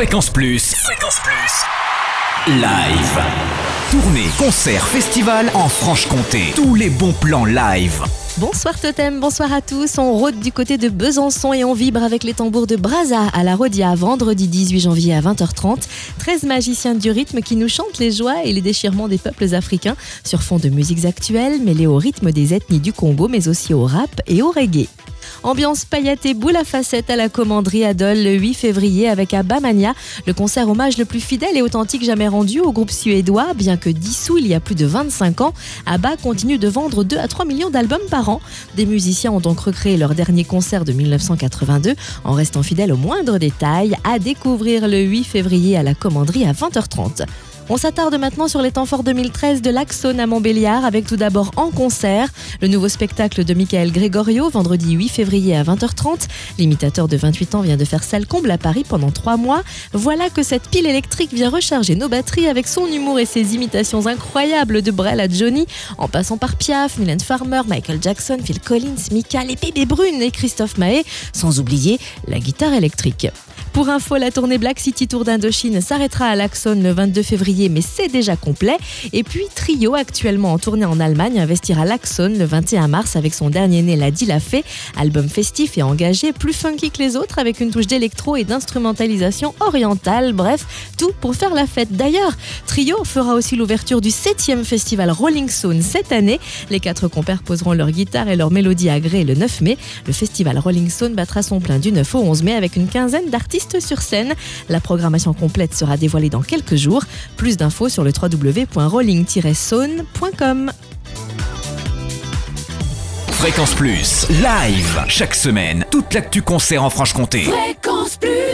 Fréquence Plus. Fréquence Plus. Live. Tournée, concert, festival en Franche-Comté. Tous les bons plans live. Bonsoir Totem, bonsoir à tous. On rôde du côté de Besançon et on vibre avec les tambours de Braza à la Rodia vendredi 18 janvier à 20h30. 13 magiciens du rythme qui nous chantent les joies et les déchirements des peuples africains sur fond de musiques actuelles mêlées au rythme des ethnies du Congo mais aussi au rap et au reggae. Ambiance pailletée boule à facettes à la commanderie Adol le 8 février avec Abamania, le concert hommage le plus fidèle et authentique jamais rendu au groupe suédois. Bien que dissous il y a plus de 25 ans, Abba continue de vendre 2 à 3 millions d'albums par an. Des musiciens ont donc recréé leur dernier concert de 1982 en restant fidèles aux moindres détails à découvrir le 8 février à la commanderie à 20h30. On s'attarde maintenant sur les temps forts 2013 de l'Axone à Montbéliard avec tout d'abord en concert le nouveau spectacle de Michael Gregorio vendredi 8 février à 20h30. L'imitateur de 28 ans vient de faire salle comble à Paris pendant trois mois. Voilà que cette pile électrique vient recharger nos batteries avec son humour et ses imitations incroyables de Brel à Johnny, en passant par Piaf, Mylène Farmer, Michael Jackson, Phil Collins, Mika, les bébés brunes et Christophe Mahé, sans oublier la guitare électrique. Pour info, la tournée Black City Tour d'Indochine s'arrêtera à l'Axon le 22 février, mais c'est déjà complet. Et puis Trio, actuellement en tournée en Allemagne, investira l'Axon le 21 mars avec son dernier né, La Dit fait, album festif et engagé, plus funky que les autres, avec une touche d'électro et d'instrumentalisation orientale. Bref, tout pour faire la fête. D'ailleurs, Trio fera aussi l'ouverture du 7e festival Rolling Stone cette année. Les quatre compères poseront leur guitare et leur mélodie agréée le 9 mai. Le festival Rolling Stone battra son plein du 9 au 11 mai avec une quinzaine d'artistes sur scène. La programmation complète sera dévoilée dans quelques jours. Plus d'infos sur le www.rolling-saune.com. Fréquence Plus, live, chaque semaine, toute l'actu concert en Franche-Comté. Fréquence Plus